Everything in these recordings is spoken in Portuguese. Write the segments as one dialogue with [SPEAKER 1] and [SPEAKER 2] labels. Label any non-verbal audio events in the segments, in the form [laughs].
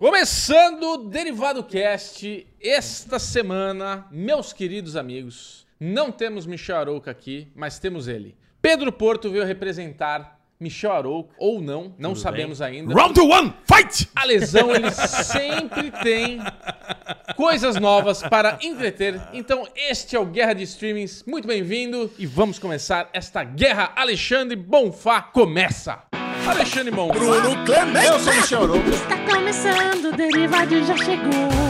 [SPEAKER 1] Começando o Derivado Cast, esta semana, meus queridos amigos, não temos Michel Arouca aqui, mas temos ele. Pedro Porto veio representar Michel Arouca, ou não, não
[SPEAKER 2] Tudo
[SPEAKER 1] sabemos ainda.
[SPEAKER 2] Round one, fight!
[SPEAKER 1] A lesão, ele sempre tem coisas novas para entreter. Então, este é o Guerra de Streamings. Muito bem-vindo e vamos começar esta guerra. Alexandre Bonfá começa. Alexandre Bonfá.
[SPEAKER 2] Bruno Clemente.
[SPEAKER 1] Eu sou Michel Arouca.
[SPEAKER 3] Está começando, o Derivado já chegou.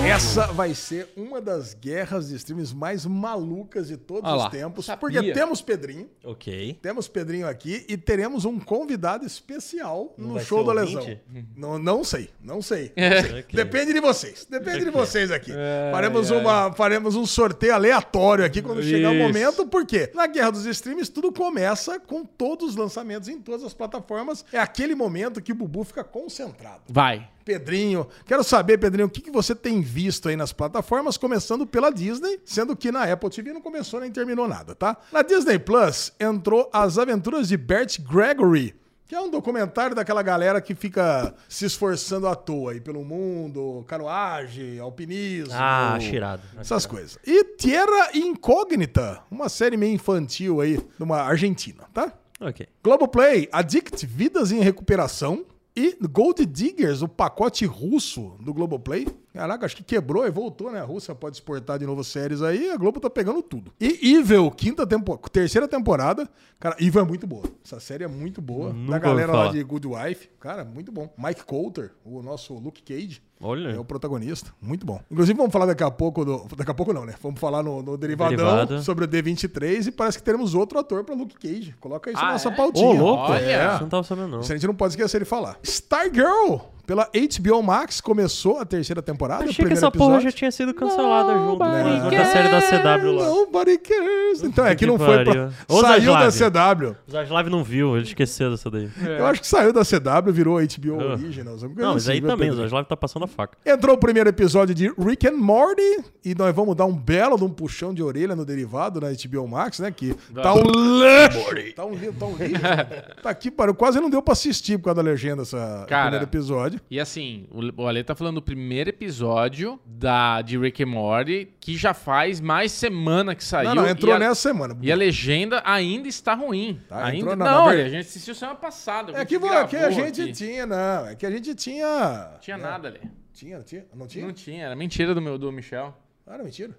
[SPEAKER 2] Essa vai ser uma das guerras de streams mais malucas de todos
[SPEAKER 1] Olha
[SPEAKER 2] os
[SPEAKER 1] lá,
[SPEAKER 2] tempos.
[SPEAKER 1] sabia.
[SPEAKER 2] Porque temos Pedrinho,
[SPEAKER 4] Ok.
[SPEAKER 2] temos Pedrinho aqui e teremos um convidado especial
[SPEAKER 4] Não
[SPEAKER 2] no
[SPEAKER 4] vai
[SPEAKER 2] show
[SPEAKER 4] ser
[SPEAKER 2] da
[SPEAKER 4] ouvinte?
[SPEAKER 2] lesão. Não, não sei, não sei. [laughs]
[SPEAKER 4] Ok.
[SPEAKER 2] Depende de vocês. Depende de vocês aqui.
[SPEAKER 1] Ai,
[SPEAKER 2] faremos,
[SPEAKER 1] ai.
[SPEAKER 2] uma, faremos um sorteio aleatório aqui quando chegar o
[SPEAKER 1] Isso.
[SPEAKER 2] momento, porque na Guerra dos Streams tudo começa com todos os lançamentos em todas as plataformas. É aquele momento que o Bubu fica concentrado.
[SPEAKER 1] Vai.
[SPEAKER 2] Pedrinho, quero saber, Pedrinho, o que, que você tem visto aí nas plataformas, começando pela Disney, sendo que na Apple TV não começou nem terminou nada, tá? Na Disney Plus entrou As Aventuras de Bert Gregory, que é um documentário daquela galera que fica se esforçando à toa aí pelo mundo, canoagem, alpinismo.
[SPEAKER 4] Ah, cheirado.
[SPEAKER 2] Essas coisas. E Tierra Incógnita, uma série meio infantil aí, de uma argentina, tá?
[SPEAKER 4] Ok.
[SPEAKER 2] Globoplay, Addict, Vidas em Recuperação. E Gold Diggers, o pacote russo do Globoplay. Caraca, acho que quebrou e voltou, né? A Rússia pode exportar de novo séries aí, a Globo tá pegando tudo. E Evil, quinta temporada, terceira temporada. Cara, Evil é muito boa. Essa série é muito boa.
[SPEAKER 4] Nunca
[SPEAKER 2] da galera lá de Good Wife. Cara, muito bom. Mike Coulter, o nosso Luke Cage.
[SPEAKER 4] Olha.
[SPEAKER 2] É o protagonista. Muito bom. Inclusive, vamos falar daqui a pouco do. Daqui a pouco não, né? Vamos falar no, no Derivadão
[SPEAKER 4] Derivado.
[SPEAKER 2] sobre o D23 e parece que teremos outro ator pra Luke Cage. Coloca isso
[SPEAKER 1] Ah,
[SPEAKER 2] na nossa
[SPEAKER 1] é?
[SPEAKER 2] pautinha.
[SPEAKER 4] Ô, louco.
[SPEAKER 1] Olha.
[SPEAKER 4] Isso não tava sabendo, não.
[SPEAKER 2] Isso a gente não pode esquecer de falar. Stargirl, pela HBO Max, começou a terceira temporada.
[SPEAKER 4] Achei
[SPEAKER 2] o
[SPEAKER 4] que
[SPEAKER 2] primeiro
[SPEAKER 4] essa porra já
[SPEAKER 2] episódio.
[SPEAKER 4] tinha sido cancelada junto.
[SPEAKER 1] Nobody
[SPEAKER 4] Junto da série da CW lá.
[SPEAKER 2] Nobody cares. Então, é [laughs] que
[SPEAKER 4] Que
[SPEAKER 2] não foi pra... Saiu da
[SPEAKER 4] Zaslav.
[SPEAKER 2] CW.
[SPEAKER 4] O Zaslav não viu, ele esqueceu dessa daí.
[SPEAKER 2] Eu acho que saiu da CW, virou HBO
[SPEAKER 4] Ah.
[SPEAKER 2] Originals. coisa
[SPEAKER 4] Não, mas
[SPEAKER 2] assim,
[SPEAKER 4] aí também, o? Zaslav tá passando a faca.
[SPEAKER 2] Entrou o primeiro episódio de Rick and Morty e nós vamos dar um belo de um puxão de orelha no derivado na HBO Max, né? Que tá um lixo. Tá um, li- tá um lixo. [laughs] tá aqui, para quase não deu pra assistir por causa da legenda essa
[SPEAKER 1] Cara,
[SPEAKER 2] primeiro episódio.
[SPEAKER 1] E assim, o Ale tá falando do primeiro episódio da, de Rick and Morty, que já faz mais semana que saiu.
[SPEAKER 2] não, não, entrou
[SPEAKER 1] a,
[SPEAKER 2] nessa semana.
[SPEAKER 1] E a legenda ainda está ruim.
[SPEAKER 2] Tá,
[SPEAKER 1] ainda
[SPEAKER 2] entrou
[SPEAKER 1] Não,
[SPEAKER 2] na
[SPEAKER 1] olha, a gente assistiu semana passada.
[SPEAKER 2] É que, vo- que a gente
[SPEAKER 1] aqui.
[SPEAKER 2] tinha, não. É que a gente tinha.
[SPEAKER 1] Não tinha
[SPEAKER 2] né?
[SPEAKER 1] nada ali.
[SPEAKER 2] Tinha, tinha? Não tinha?
[SPEAKER 1] Não tinha, era mentira do meu do Michel.
[SPEAKER 2] Ah, era mentira.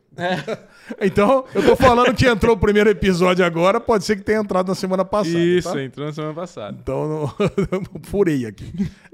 [SPEAKER 2] então, eu tô falando que entrou o primeiro episódio agora, pode ser que tenha entrado na semana passada. tá?
[SPEAKER 1] entrou na semana passada.
[SPEAKER 2] Então, não- [laughs] furei aqui.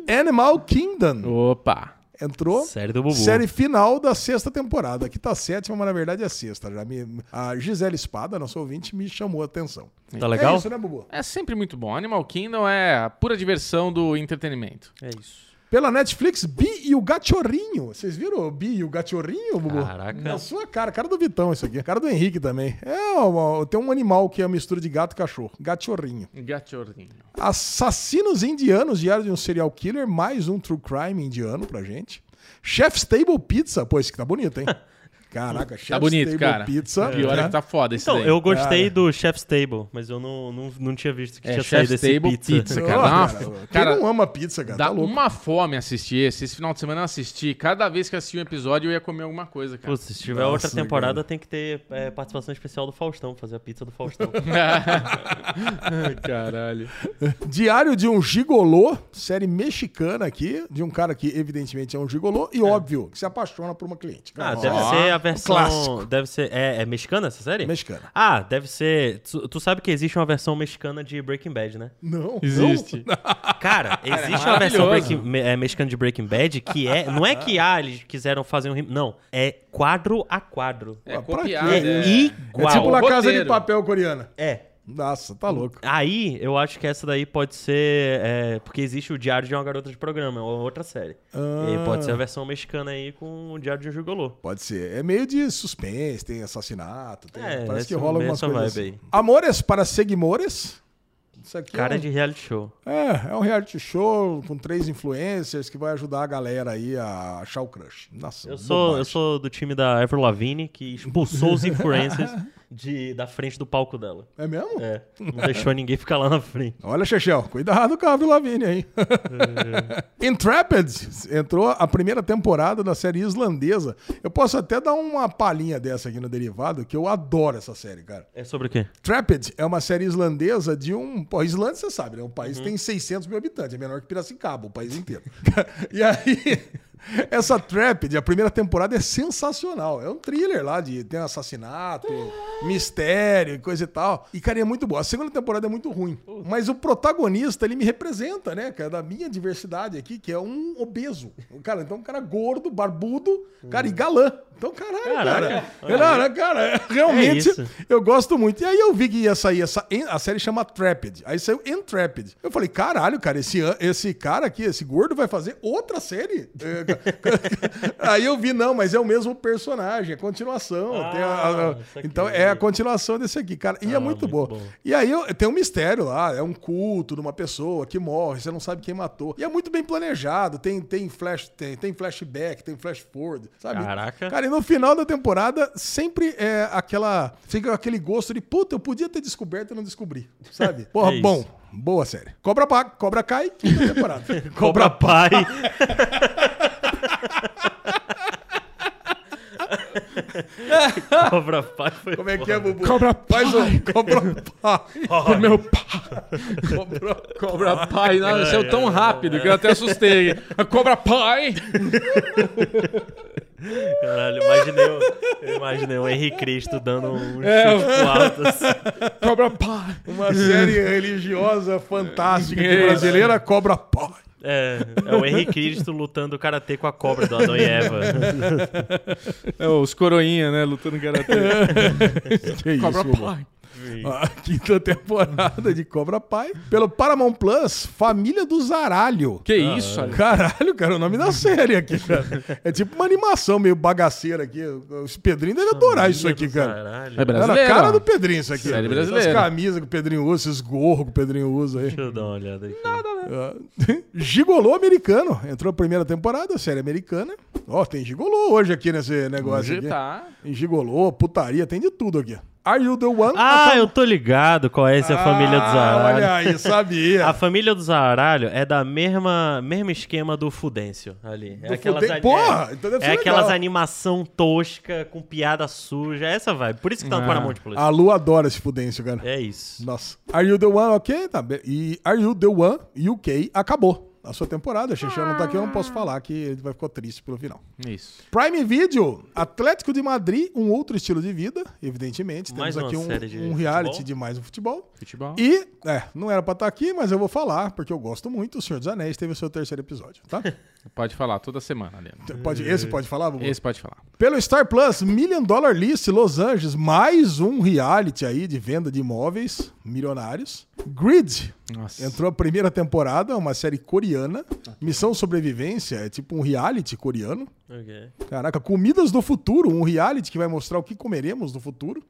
[SPEAKER 2] Animal Kingdom
[SPEAKER 1] Opa!
[SPEAKER 2] entrou.
[SPEAKER 4] Série do Bubu.
[SPEAKER 2] Série final da sexta temporada. Aqui tá a sétima, mas na verdade é a sexta. Já me, a Gisele Espada, nosso ouvinte, me chamou a atenção.
[SPEAKER 4] Tá legal?
[SPEAKER 2] É isso, né, Bubu?
[SPEAKER 1] É sempre muito bom. Animal Kingdom é a pura diversão do entretenimento.
[SPEAKER 4] É isso.
[SPEAKER 2] Pela Netflix, Bi e o Gachorrinho. Vocês viram o Bi e o Gachorrinho, Bubu?
[SPEAKER 4] Caraca.
[SPEAKER 2] Na sua cara, cara do Vitão isso aqui. Cara do Henrique também. É, uma- tem um animal que é a mistura de gato e cachorro. Gachorrinho.
[SPEAKER 1] Gachorrinho.
[SPEAKER 2] Assassinos indianos, diário de um serial killer, mais um true crime indiano pra gente. Chef's Table Pizza, pô, esse aqui tá bonito, hein? [laughs] Caraca, Chef's
[SPEAKER 1] Tá bonito,
[SPEAKER 2] Table
[SPEAKER 1] cara.
[SPEAKER 2] Pizza.
[SPEAKER 1] Pior é que tá foda esse
[SPEAKER 4] Então,
[SPEAKER 1] daí.
[SPEAKER 4] eu gostei
[SPEAKER 2] Cara.
[SPEAKER 4] do Chef's Table, mas eu não, não, não tinha visto que
[SPEAKER 1] É,
[SPEAKER 4] tinha
[SPEAKER 1] Chef's
[SPEAKER 4] saído esse
[SPEAKER 1] Table
[SPEAKER 4] pizza.
[SPEAKER 1] Pizza,
[SPEAKER 2] Ô,
[SPEAKER 1] cara. Dá uma-
[SPEAKER 2] cara,
[SPEAKER 1] cara,
[SPEAKER 2] quem não ama pizza, cara?
[SPEAKER 1] Dá
[SPEAKER 2] tá louco.
[SPEAKER 1] uma fome assistir esse. Esse final de semana eu assisti. Cada vez que assisti um episódio, eu ia comer alguma coisa, cara.
[SPEAKER 4] Pô, se tiver
[SPEAKER 2] Nossa,
[SPEAKER 4] outra temporada,
[SPEAKER 2] cara.
[SPEAKER 4] tem que ter é, participação especial do Faustão, fazer a pizza do Faustão. [laughs]
[SPEAKER 1] Caralho. [laughs]
[SPEAKER 2] Diário de um gigolô, série mexicana aqui, de um cara que evidentemente é um gigolô e óbvio que se apaixona por uma cliente.
[SPEAKER 4] Ah,
[SPEAKER 2] Ó,
[SPEAKER 4] deve
[SPEAKER 1] Ó,
[SPEAKER 4] ser a versão.
[SPEAKER 2] clássico.
[SPEAKER 4] Deve ser. É, é mexicana essa série?
[SPEAKER 2] Mexicana.
[SPEAKER 4] Ah, deve ser. Tu, tu sabe que existe uma versão mexicana de Breaking Bad, né?
[SPEAKER 2] Não.
[SPEAKER 1] Existe. [laughs]
[SPEAKER 4] Cara, existe uma versão. Breaking- me- é, mexicana de Breaking Bad que é. Não é que ah, eles quiseram fazer um. rim- Não. É quadro a quadro.
[SPEAKER 1] É copiado.
[SPEAKER 4] É
[SPEAKER 1] É,
[SPEAKER 4] igual.
[SPEAKER 2] É tipo La Casa de. Papel coreana.
[SPEAKER 4] É.
[SPEAKER 2] Nossa, tá louco.
[SPEAKER 4] Aí, eu acho que essa daí pode ser. é, porque existe o Diário de uma Garota de Programa, ou outra série.
[SPEAKER 2] Ah.
[SPEAKER 4] E pode ser a versão mexicana aí com o Diário de um Gigolô.
[SPEAKER 2] Pode ser. É meio de suspense, tem assassinato, tem-
[SPEAKER 4] É,
[SPEAKER 2] parece que rola algumas coisas. Assim.
[SPEAKER 4] aí.
[SPEAKER 2] Amores para Seguimores. Isso aqui
[SPEAKER 4] Cara
[SPEAKER 2] é, um,
[SPEAKER 4] de reality show.
[SPEAKER 2] é, é um reality show com três influencers que vai ajudar a galera aí a achar o crush. Nossa,
[SPEAKER 4] Eu sou, eu sou do time da Avril Lavigne, que expulsou os [laughs] influencers de, da frente do palco dela.
[SPEAKER 2] É mesmo?
[SPEAKER 4] É, não deixou [laughs] ninguém ficar lá na frente.
[SPEAKER 2] Olha, Chechel, cuidado com a Avril Lavigne aí. [laughs] Intrepid entrou a primeira temporada da série islandesa. Eu posso até dar uma palhinha dessa aqui no Derivado, que eu adoro essa série, cara.
[SPEAKER 4] É sobre o quê?
[SPEAKER 2] Trapid é uma série islandesa de um. Pô, Islândia, você sabe, né? Um país que tem 600 mil habitantes, é menor que Piracicaba, o país inteiro. [laughs] e aí. Essa Trapid, a primeira temporada é sensacional. É um thriller lá de tem assassinato, mistério e coisa e tal. E, cara, é muito boa. A segunda temporada é muito ruim. Mas o protagonista, ele me representa, né, cara, da minha diversidade aqui, que é um obeso. Cara, então um cara gordo, barbudo, cara, e galã. Então, caralho,
[SPEAKER 4] Caraca,
[SPEAKER 2] cara. Cara, cara, realmente
[SPEAKER 4] isso.
[SPEAKER 2] eu gosto muito. E aí eu vi que ia sair essa. A série chama Trapid. Aí saiu Intrepid. Eu falei, caralho, cara, esse, esse cara aqui, esse gordo, vai fazer outra série? É, [laughs] aí eu vi, não, mas é o mesmo personagem, é continuação.
[SPEAKER 4] Ah,
[SPEAKER 2] a- a- então é a continuação desse aqui, cara. E é
[SPEAKER 4] Ah,
[SPEAKER 2] muito,
[SPEAKER 4] muito
[SPEAKER 2] boa.
[SPEAKER 4] bom.
[SPEAKER 2] E aí tem um mistério lá, é um culto de uma pessoa que morre, você não sabe quem matou. E é muito bem planejado, tem, tem, flash, tem, tem flashback, tem flash forward, sabe?
[SPEAKER 4] Caraca.
[SPEAKER 2] Cara, e no final da temporada sempre é aquela. Fica aquele gosto de puta, eu podia ter descoberto e não descobri, sabe? [laughs] Porra,
[SPEAKER 4] É
[SPEAKER 2] bom. Boa série. Cobra, Cobra cai, quinta temporada. [laughs]
[SPEAKER 4] Cobra Pai. [laughs] Cobra Pai foi.
[SPEAKER 2] Como é que é. Bubu?
[SPEAKER 1] Cobra
[SPEAKER 2] um Cobra [laughs] Pai.
[SPEAKER 1] Pro meu pai. Cobra, [laughs] cobra pai. Não, saiu tão rápido que eu até assustei. Cobra pai.
[SPEAKER 4] Caralho, imaginei, o- eu imaginei o Henrique Cristo dando um
[SPEAKER 1] É,
[SPEAKER 4] chute pro alto. assim.
[SPEAKER 1] Cobra pai.
[SPEAKER 2] Uma série religiosa fantástica
[SPEAKER 1] Isso.
[SPEAKER 2] brasileira, Cobra Pai.
[SPEAKER 4] É, é o Henrique Cristo lutando karatê com a cobra do Adão e Eva.
[SPEAKER 1] É, os coroinha, né? Lutando karatê. [laughs]
[SPEAKER 2] Que isso,
[SPEAKER 1] Cobra pai.
[SPEAKER 2] A quinta temporada de Cobra Pai. Pelo Paramount Plus, Família do Zaralho.
[SPEAKER 1] Que isso, Ale?
[SPEAKER 2] Caralho, cara, o nome da série aqui, cara. É tipo uma animação meio bagaceira aqui. O Pedrinho deve adorar isso aqui, cara.
[SPEAKER 4] Caralho.
[SPEAKER 1] É
[SPEAKER 2] Cara, a
[SPEAKER 1] brasileiro.
[SPEAKER 2] cara do Pedrinho isso aqui.
[SPEAKER 1] Série
[SPEAKER 2] Essas
[SPEAKER 1] brasileira.
[SPEAKER 2] camisas que o Pedrinho usa, esses gorros que o Pedrinho usa aí.
[SPEAKER 4] Deixa eu dar uma olhada aqui.
[SPEAKER 2] Ah, [laughs] Gigolô americano. Entrou a primeira temporada, série americana. Ó, tem gigolô hoje aqui nesse negócio
[SPEAKER 1] Hoje
[SPEAKER 2] aqui.
[SPEAKER 1] tá.
[SPEAKER 2] Tem gigolô, putaria, tem de tudo aqui. Are You The One?
[SPEAKER 4] Ah, eu tô ligado qual é essa
[SPEAKER 2] Ah,
[SPEAKER 4] família do Zaralho.
[SPEAKER 2] Olha aí, sabia.
[SPEAKER 4] A família do Zaralho [laughs] é da mesma mesmo esquema do Fudêncio ali. É
[SPEAKER 2] Do
[SPEAKER 4] aquelas,
[SPEAKER 2] Fuden- Porra,
[SPEAKER 4] é,
[SPEAKER 2] então deve
[SPEAKER 4] é
[SPEAKER 2] ser
[SPEAKER 4] aquelas
[SPEAKER 2] legal.
[SPEAKER 4] animação tosca com piada suja, essa vai. Por isso que tá no
[SPEAKER 1] Ah.
[SPEAKER 4] Paramount Plus.
[SPEAKER 2] A Lu adora esse fudêncio, cara.
[SPEAKER 4] É isso.
[SPEAKER 2] Nossa. Are You The One, ok? Tá. E Are You The One UK acabou. A sua temporada, a Xixi não tá aqui, eu não posso falar que ele vai ficar triste pelo final.
[SPEAKER 1] Isso.
[SPEAKER 2] Prime Video, Atlético de Madrid, um outro estilo de vida, evidentemente. Temos
[SPEAKER 4] Mais uma
[SPEAKER 2] aqui um,
[SPEAKER 4] série de
[SPEAKER 2] um reality
[SPEAKER 4] futebol?
[SPEAKER 2] de mais um futebol.
[SPEAKER 1] Futebol.
[SPEAKER 2] E, é, não era pra estar aqui, mas eu vou falar, porque eu gosto muito. O Senhor dos Anéis teve o seu terceiro episódio, tá? [laughs]
[SPEAKER 1] Pode falar toda semana, Leandro.
[SPEAKER 2] Pode, esse pode falar, Bubu?
[SPEAKER 1] Esse pode falar.
[SPEAKER 2] Pelo Star Plus, Million Dollar List Los Angeles, mais um reality aí de venda de imóveis milionários. Grid,
[SPEAKER 1] Nossa.
[SPEAKER 2] entrou a primeira temporada, uma série coreana. Missão Sobrevivência, é tipo um reality coreano.
[SPEAKER 4] Ok.
[SPEAKER 2] Caraca, Comidas do Futuro, um reality que vai mostrar o que comeremos no futuro.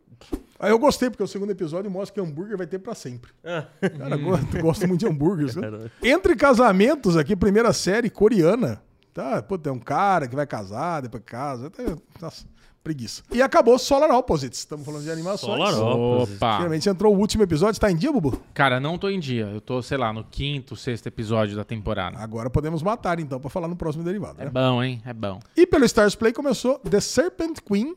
[SPEAKER 2] Aí eu gostei, porque o segundo episódio mostra que hambúrguer vai ter pra sempre.
[SPEAKER 4] Ah,
[SPEAKER 2] Cara, gosto, [laughs] gosto muito de?
[SPEAKER 4] Caralho.
[SPEAKER 2] Entre casamentos, aqui, primeira série coreana. Tá, pô, tem um cara que vai casar, depois casa. Tá, Nossa, preguiça. E acabou Solar Opposites. Estamos falando de animações.
[SPEAKER 4] Solar Opposites.
[SPEAKER 1] Opa.
[SPEAKER 2] Finalmente entrou o último episódio. Tá em dia, Bubu?
[SPEAKER 1] Cara, não tô em dia. Eu tô, sei lá, no quinto, sexto episódio da temporada.
[SPEAKER 2] Agora podemos matar, então, pra falar no próximo derivado.
[SPEAKER 1] É
[SPEAKER 2] Né?
[SPEAKER 1] bom, hein? É bom.
[SPEAKER 2] E pelo Stars Play começou The Serpent Queen,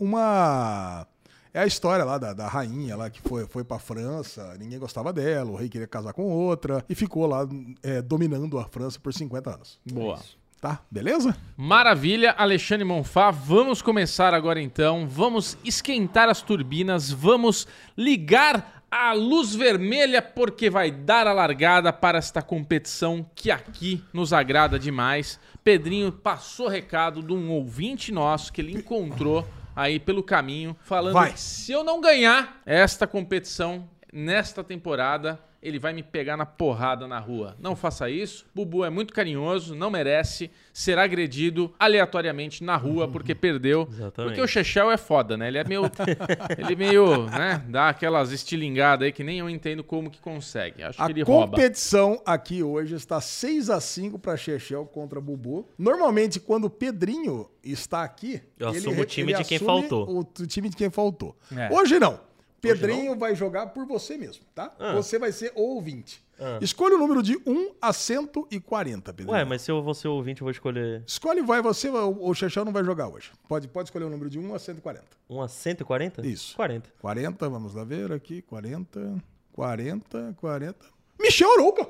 [SPEAKER 2] uma. É a história lá da, da rainha lá que foi, foi pra França, ninguém gostava dela, o rei queria casar com outra e ficou lá é, dominando a França por 50 anos.
[SPEAKER 1] Boa.
[SPEAKER 2] Tá? Beleza?
[SPEAKER 1] Maravilha, Alexandre Monfá. Vamos começar agora então. Vamos esquentar as turbinas. Vamos ligar a luz vermelha porque vai dar a largada para esta competição que aqui nos agrada demais. Pedrinho passou recado de um ouvinte nosso que ele encontrou aí pelo caminho, falando
[SPEAKER 2] Vai.
[SPEAKER 1] se eu não ganhar esta competição nesta temporada, ele vai me pegar na porrada na rua. Não faça isso. Bubu é muito carinhoso, não merece ser agredido aleatoriamente na rua porque perdeu. [laughs]
[SPEAKER 4] Exatamente.
[SPEAKER 1] Porque o Chechel é foda, né? Ele é meio. [laughs] ele meio, né? Dá aquelas estilingadas aí que nem eu entendo como que consegue. Acho
[SPEAKER 2] A
[SPEAKER 1] que ele rouba.
[SPEAKER 2] competição aqui hoje está 6 a 5 para Chechel contra Bubu. Normalmente, quando o Pedrinho está aqui,
[SPEAKER 4] Eu
[SPEAKER 2] ele
[SPEAKER 4] assumo o time de quem faltou.
[SPEAKER 2] O, o time de quem faltou.
[SPEAKER 1] É.
[SPEAKER 2] Hoje não. Pedrinho vai jogar por você mesmo, tá?
[SPEAKER 4] Ah.
[SPEAKER 2] Você vai ser ouvinte. Escolha o número de 1 a 140, Pedrinho.
[SPEAKER 4] Ué, mas se eu vou ser ouvinte, eu vou escolher
[SPEAKER 2] Escolhe vai você, o, o Chechel não vai jogar hoje. Pode, pode escolher o número de 1 a 140.
[SPEAKER 4] um a 140?
[SPEAKER 2] Isso.
[SPEAKER 4] 40.
[SPEAKER 2] 40, vamos lá ver aqui. 40, 40, 40. Michel Arouca!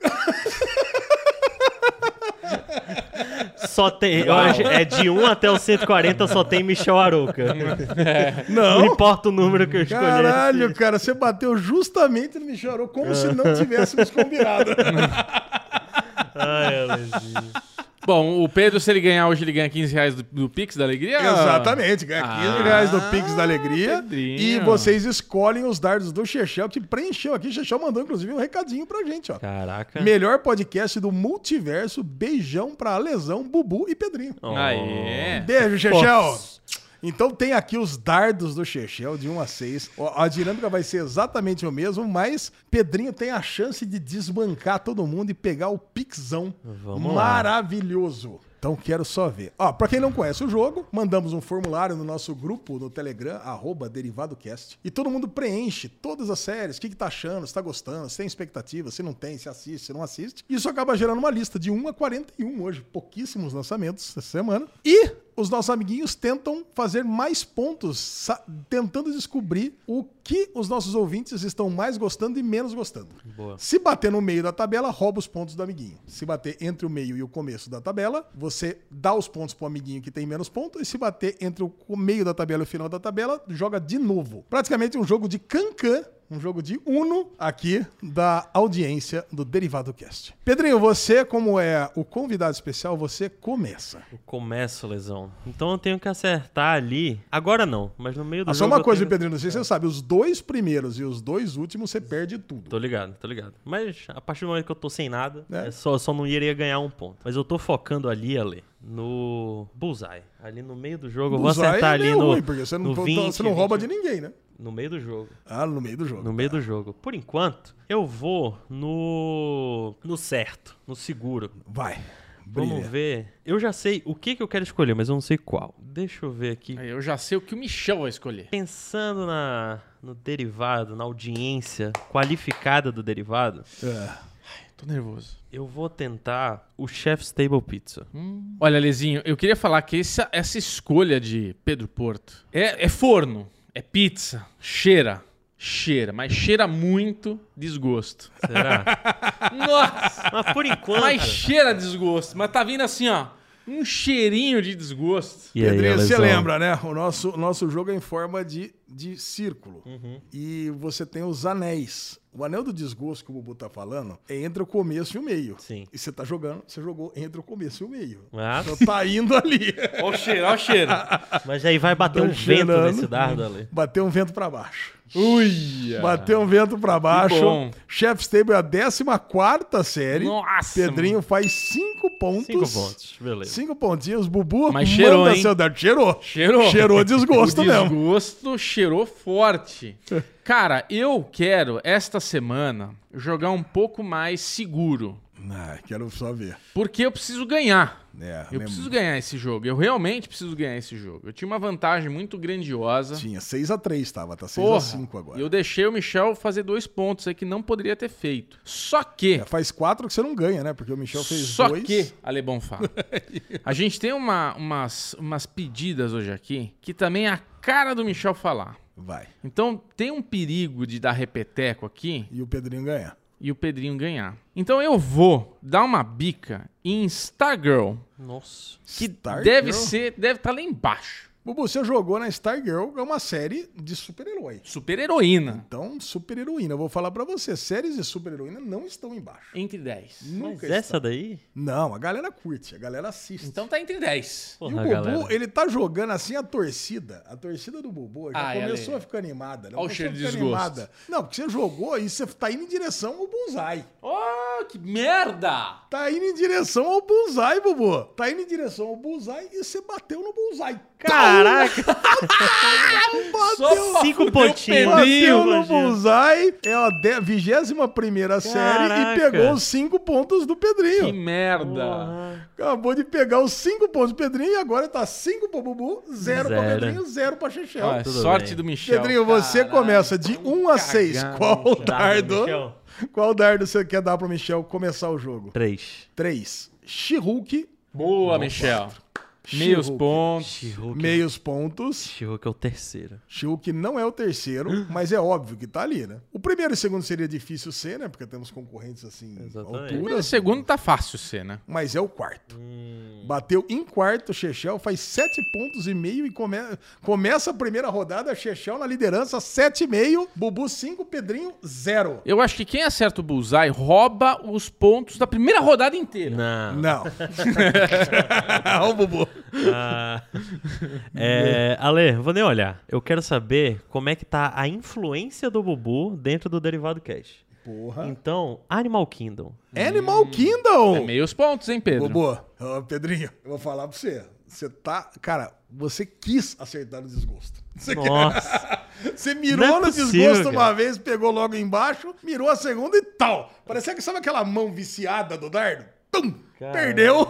[SPEAKER 2] [laughs]
[SPEAKER 4] Só tem. Acho, é de 1 até o 140 só tem Michel Arouca. Não
[SPEAKER 2] Não!
[SPEAKER 4] importa o número que eu escolher.
[SPEAKER 2] Caralho, cara, você bateu justamente no Michel Arouca, como se não [laughs] tivéssemos combinado.
[SPEAKER 4] Ai, Alezinho.
[SPEAKER 1] Bom, o Pedro, se ele ganhar hoje, ele ganha 15 reais do, do Pix da Alegria?
[SPEAKER 2] Exatamente, ganha 15
[SPEAKER 1] Ah,
[SPEAKER 2] reais do Pix da Alegria.
[SPEAKER 1] Pedrinho.
[SPEAKER 2] E vocês escolhem os dardos do Chechel, que preencheu aqui. Chechel mandou, inclusive, um recadinho pra gente, ó.
[SPEAKER 4] Caraca.
[SPEAKER 2] Melhor podcast do multiverso. Beijão pra Lesão, Bubu e Pedrinho.
[SPEAKER 4] Oh.
[SPEAKER 1] Aê.
[SPEAKER 2] Beijo, Chechel.
[SPEAKER 4] Nossa.
[SPEAKER 2] Então tem aqui os dardos do Chechel de 1 a 6. Ó, A dinâmica vai ser exatamente o mesmo, mas Pedrinho tem a chance de desbancar todo mundo e pegar o pixão
[SPEAKER 4] Vamos lá.
[SPEAKER 2] maravilhoso. Então quero só ver. Ó, pra quem não conhece o jogo, mandamos um formulário no nosso grupo no Telegram, arroba DerivadoCast. E todo mundo preenche todas as séries, o que, que tá achando, se tá gostando, se tem expectativa, se não tem, se assiste, se não assiste. Isso acaba gerando uma lista de 1 a 41 hoje. Pouquíssimos lançamentos essa semana. E os nossos amiguinhos tentam fazer mais pontos, tentando descobrir o que os nossos ouvintes estão mais gostando e menos gostando.
[SPEAKER 4] Boa.
[SPEAKER 2] Se bater no meio da tabela, rouba os pontos do amiguinho. Se bater entre o meio e o começo da tabela, você dá os pontos pro amiguinho que tem menos pontos. E se bater entre o meio da tabela e o final da tabela, joga de novo. Praticamente um jogo de cancan, um jogo de Uno aqui da audiência do Derivado Cast. Pedrinho, você, como é o convidado especial, você começa.
[SPEAKER 4] Eu começo, lesão. Então eu tenho que acertar ali. Agora não, mas no meio do
[SPEAKER 2] Ah,
[SPEAKER 4] jogo.
[SPEAKER 2] só uma coisa,
[SPEAKER 4] tenho...
[SPEAKER 2] Pedrinho, não sei se você sabe, os dois primeiros e os dois últimos você perde tudo.
[SPEAKER 4] Tô ligado, tô ligado. Mas a partir do momento que eu tô sem nada,
[SPEAKER 2] É.
[SPEAKER 4] é só, só não iria ganhar um ponto. Mas eu tô focando ali, Ale, no Bullseye. Ali no meio do jogo. Eu vou
[SPEAKER 2] Bullseye
[SPEAKER 4] acertar
[SPEAKER 2] é
[SPEAKER 4] ali no.
[SPEAKER 2] ruim, porque você não,
[SPEAKER 4] no
[SPEAKER 2] então
[SPEAKER 4] 20,
[SPEAKER 2] você não rouba
[SPEAKER 4] 20.
[SPEAKER 2] de ninguém, né?
[SPEAKER 4] No meio do jogo.
[SPEAKER 2] Ah, no meio do jogo.
[SPEAKER 4] No meio do jogo. Por enquanto, eu vou no. no certo, no seguro.
[SPEAKER 2] Vai.
[SPEAKER 4] Vamos
[SPEAKER 2] Brilha.
[SPEAKER 4] ver. Eu já sei o que, que eu quero escolher, mas eu não sei qual. Deixa eu ver aqui.
[SPEAKER 1] Eu já sei o que o Michel vai escolher.
[SPEAKER 4] Pensando na, no derivado, na audiência qualificada do derivado,
[SPEAKER 2] É.
[SPEAKER 1] Tô nervoso.
[SPEAKER 4] eu vou tentar o Chef's Table Pizza.
[SPEAKER 1] Olha, Lezinho, eu queria falar que essa, essa escolha de Pedro Porto é, é forno, é pizza, cheira, cheira, mas cheira muito desgosto.
[SPEAKER 4] Será?
[SPEAKER 1] Nossa!
[SPEAKER 4] mas por enquanto.
[SPEAKER 1] Mas cheira desgosto, mas tá vindo assim, ó, um cheirinho de desgosto.
[SPEAKER 4] E aí,
[SPEAKER 2] Pedrinho, você
[SPEAKER 4] Alesão?
[SPEAKER 2] lembra, né? O nosso, o nosso jogo é em forma de, de círculo. E você tem os anéis. O anel do desgosto que o Bubu tá falando é entre o começo e o meio.
[SPEAKER 4] Sim.
[SPEAKER 2] E você tá jogando, você jogou entre o começo e o meio.
[SPEAKER 4] Ah,
[SPEAKER 2] Então tá indo ali.
[SPEAKER 1] Ó o cheiro, ó o cheiro. [laughs]
[SPEAKER 4] mas aí vai bater
[SPEAKER 2] Tá
[SPEAKER 4] um vento
[SPEAKER 2] cheirando.
[SPEAKER 4] nesse dardo ali.
[SPEAKER 2] Bateu um vento pra baixo.
[SPEAKER 1] Uia!
[SPEAKER 2] Bateu um vento pra baixo.
[SPEAKER 1] bom.
[SPEAKER 2] Chef's Table é a 14 série.
[SPEAKER 1] Nossa!
[SPEAKER 2] Pedrinho faz 5 pontos.
[SPEAKER 4] Cinco pontos, beleza.
[SPEAKER 2] Cinco pontinhos. Bubu
[SPEAKER 1] Mas cheirou,
[SPEAKER 2] manda
[SPEAKER 1] hein?
[SPEAKER 2] seu dardo. Cheirou.
[SPEAKER 1] Cheirou.
[SPEAKER 2] Cheirou desgosto [laughs] mesmo.
[SPEAKER 1] desgosto cheirou forte. Cara, eu quero, esta semana, jogar um pouco mais seguro.
[SPEAKER 2] Ah, quero só ver.
[SPEAKER 1] Porque eu preciso ganhar.
[SPEAKER 2] É,
[SPEAKER 1] Eu preciso ganhar esse jogo. Eu realmente preciso ganhar esse jogo. Eu tinha uma vantagem muito grandiosa.
[SPEAKER 2] Tinha 6x3, tava. Tá
[SPEAKER 1] Porra,
[SPEAKER 2] 6x5 agora.
[SPEAKER 1] E eu deixei o Michel fazer dois pontos aí que não poderia ter feito. Só que.
[SPEAKER 2] É, faz 4 que você não ganha, né? Porque o Michel fez
[SPEAKER 1] Só
[SPEAKER 2] dois.
[SPEAKER 1] que, Ale Bonfá, [laughs] a gente tem uma- umas, umas pedidas hoje aqui que também é a cara do Michel falar.
[SPEAKER 2] Vai.
[SPEAKER 1] Então tem um perigo de dar repeteco aqui
[SPEAKER 2] E o Pedrinho ganha.
[SPEAKER 1] E o Pedrinho ganhar. Então eu vou dar uma bica em Stargirl,
[SPEAKER 4] Nossa.
[SPEAKER 1] que
[SPEAKER 2] Stargirl?
[SPEAKER 1] deve ser, deve estar lá embaixo.
[SPEAKER 2] Bubu, você jogou na Stargirl, é uma série de super-herói.
[SPEAKER 1] Super heroína.
[SPEAKER 2] Então, super-heroína. Eu vou falar pra você, séries de super-heroína não estão embaixo.
[SPEAKER 1] Entre 10.
[SPEAKER 4] Mas
[SPEAKER 2] Nunca
[SPEAKER 4] essa
[SPEAKER 2] estão.
[SPEAKER 4] daí?
[SPEAKER 2] Não, a galera curte, a galera assiste.
[SPEAKER 1] Então tá entre 10.
[SPEAKER 2] E
[SPEAKER 4] Porra,
[SPEAKER 2] o Bubu,
[SPEAKER 4] galera.
[SPEAKER 2] ele tá jogando assim a torcida. A torcida do Bubu já
[SPEAKER 1] Ah, é
[SPEAKER 2] começou a ficar animada. né?
[SPEAKER 1] Olha o cheiro de desgosto.
[SPEAKER 2] Não, porque você jogou e você tá indo em direção ao Bullseye.
[SPEAKER 1] Oh, que merda!
[SPEAKER 2] Tá indo em direção ao Bullseye, Bubu. Tá indo em direção ao Bullseye e você bateu no Bullseye.
[SPEAKER 4] Caraca! [laughs]
[SPEAKER 1] Só
[SPEAKER 4] Cinco
[SPEAKER 1] o
[SPEAKER 4] pontinhos.
[SPEAKER 2] Bateu no. Bullseye, é a de- 21 primeira série e
[SPEAKER 4] Caraca.
[SPEAKER 2] pegou os cinco pontos do
[SPEAKER 1] Que
[SPEAKER 2] Pedrinho.
[SPEAKER 1] merda.
[SPEAKER 4] Porra.
[SPEAKER 2] Acabou de pegar os cinco pontos do Pedrinho e agora tá cinco pro Bubu, zero, pra
[SPEAKER 4] Zero.
[SPEAKER 2] Pedrinho, zero pra Chechel.
[SPEAKER 1] Ah, sorte
[SPEAKER 4] bem.
[SPEAKER 1] do Michel.
[SPEAKER 2] Pedrinho, você
[SPEAKER 1] Caralho,
[SPEAKER 2] começa de 1 a 6.
[SPEAKER 1] cagada,
[SPEAKER 2] Qual
[SPEAKER 1] Michel.
[SPEAKER 2] dardo?
[SPEAKER 4] Michel.
[SPEAKER 2] Qual dardo você quer dar pro Michel começar o jogo?
[SPEAKER 4] Três.
[SPEAKER 2] 3. She-Hulk,
[SPEAKER 1] Boa, Michel. Meios pontos.
[SPEAKER 4] She-Hulk.
[SPEAKER 2] meios pontos.
[SPEAKER 4] She-Hulk é o terceiro.
[SPEAKER 2] She-Hulk não é o terceiro, [gasps] mas é óbvio que tá ali, né? O primeiro e o segundo seria difícil ser, né? Porque temos concorrentes assim,
[SPEAKER 4] Exatamente.
[SPEAKER 1] O segundo tá fácil ser, né?
[SPEAKER 2] Mas é o quarto.
[SPEAKER 4] Hum.
[SPEAKER 2] Bateu em quarto, Chechel faz sete pontos e meio e come... começa a primeira rodada, Chechel na liderança, sete e meio, Bubu cinco, Pedrinho zero.
[SPEAKER 1] Eu acho que quem acerta o bullseye rouba os pontos da primeira rodada inteira.
[SPEAKER 4] Não.
[SPEAKER 2] Não. [laughs] [laughs] Olha o Bubu.
[SPEAKER 4] Ah, é, Ale, vou nem olhar. Eu quero saber como é que tá a influência do Bubu dentro do Derivado Cash.
[SPEAKER 2] Porra.
[SPEAKER 4] Então, Animal Kingdom.
[SPEAKER 2] Animal Kingdom.
[SPEAKER 1] É meios pontos, hein, Pedro?
[SPEAKER 2] Bubu, Pedrinho, eu vou falar pra você. Você tá. Cara, você quis acertar no desgosto. Você, quer-
[SPEAKER 4] Nossa. [laughs]
[SPEAKER 2] você mirou
[SPEAKER 4] é
[SPEAKER 2] no
[SPEAKER 4] possível,
[SPEAKER 2] desgosto
[SPEAKER 4] cara.
[SPEAKER 2] uma vez, pegou logo embaixo, mirou a segunda e tal. Parecia que sabe aquela mão viciada do dardo? Tum!
[SPEAKER 4] Caralho.
[SPEAKER 2] Perdeu.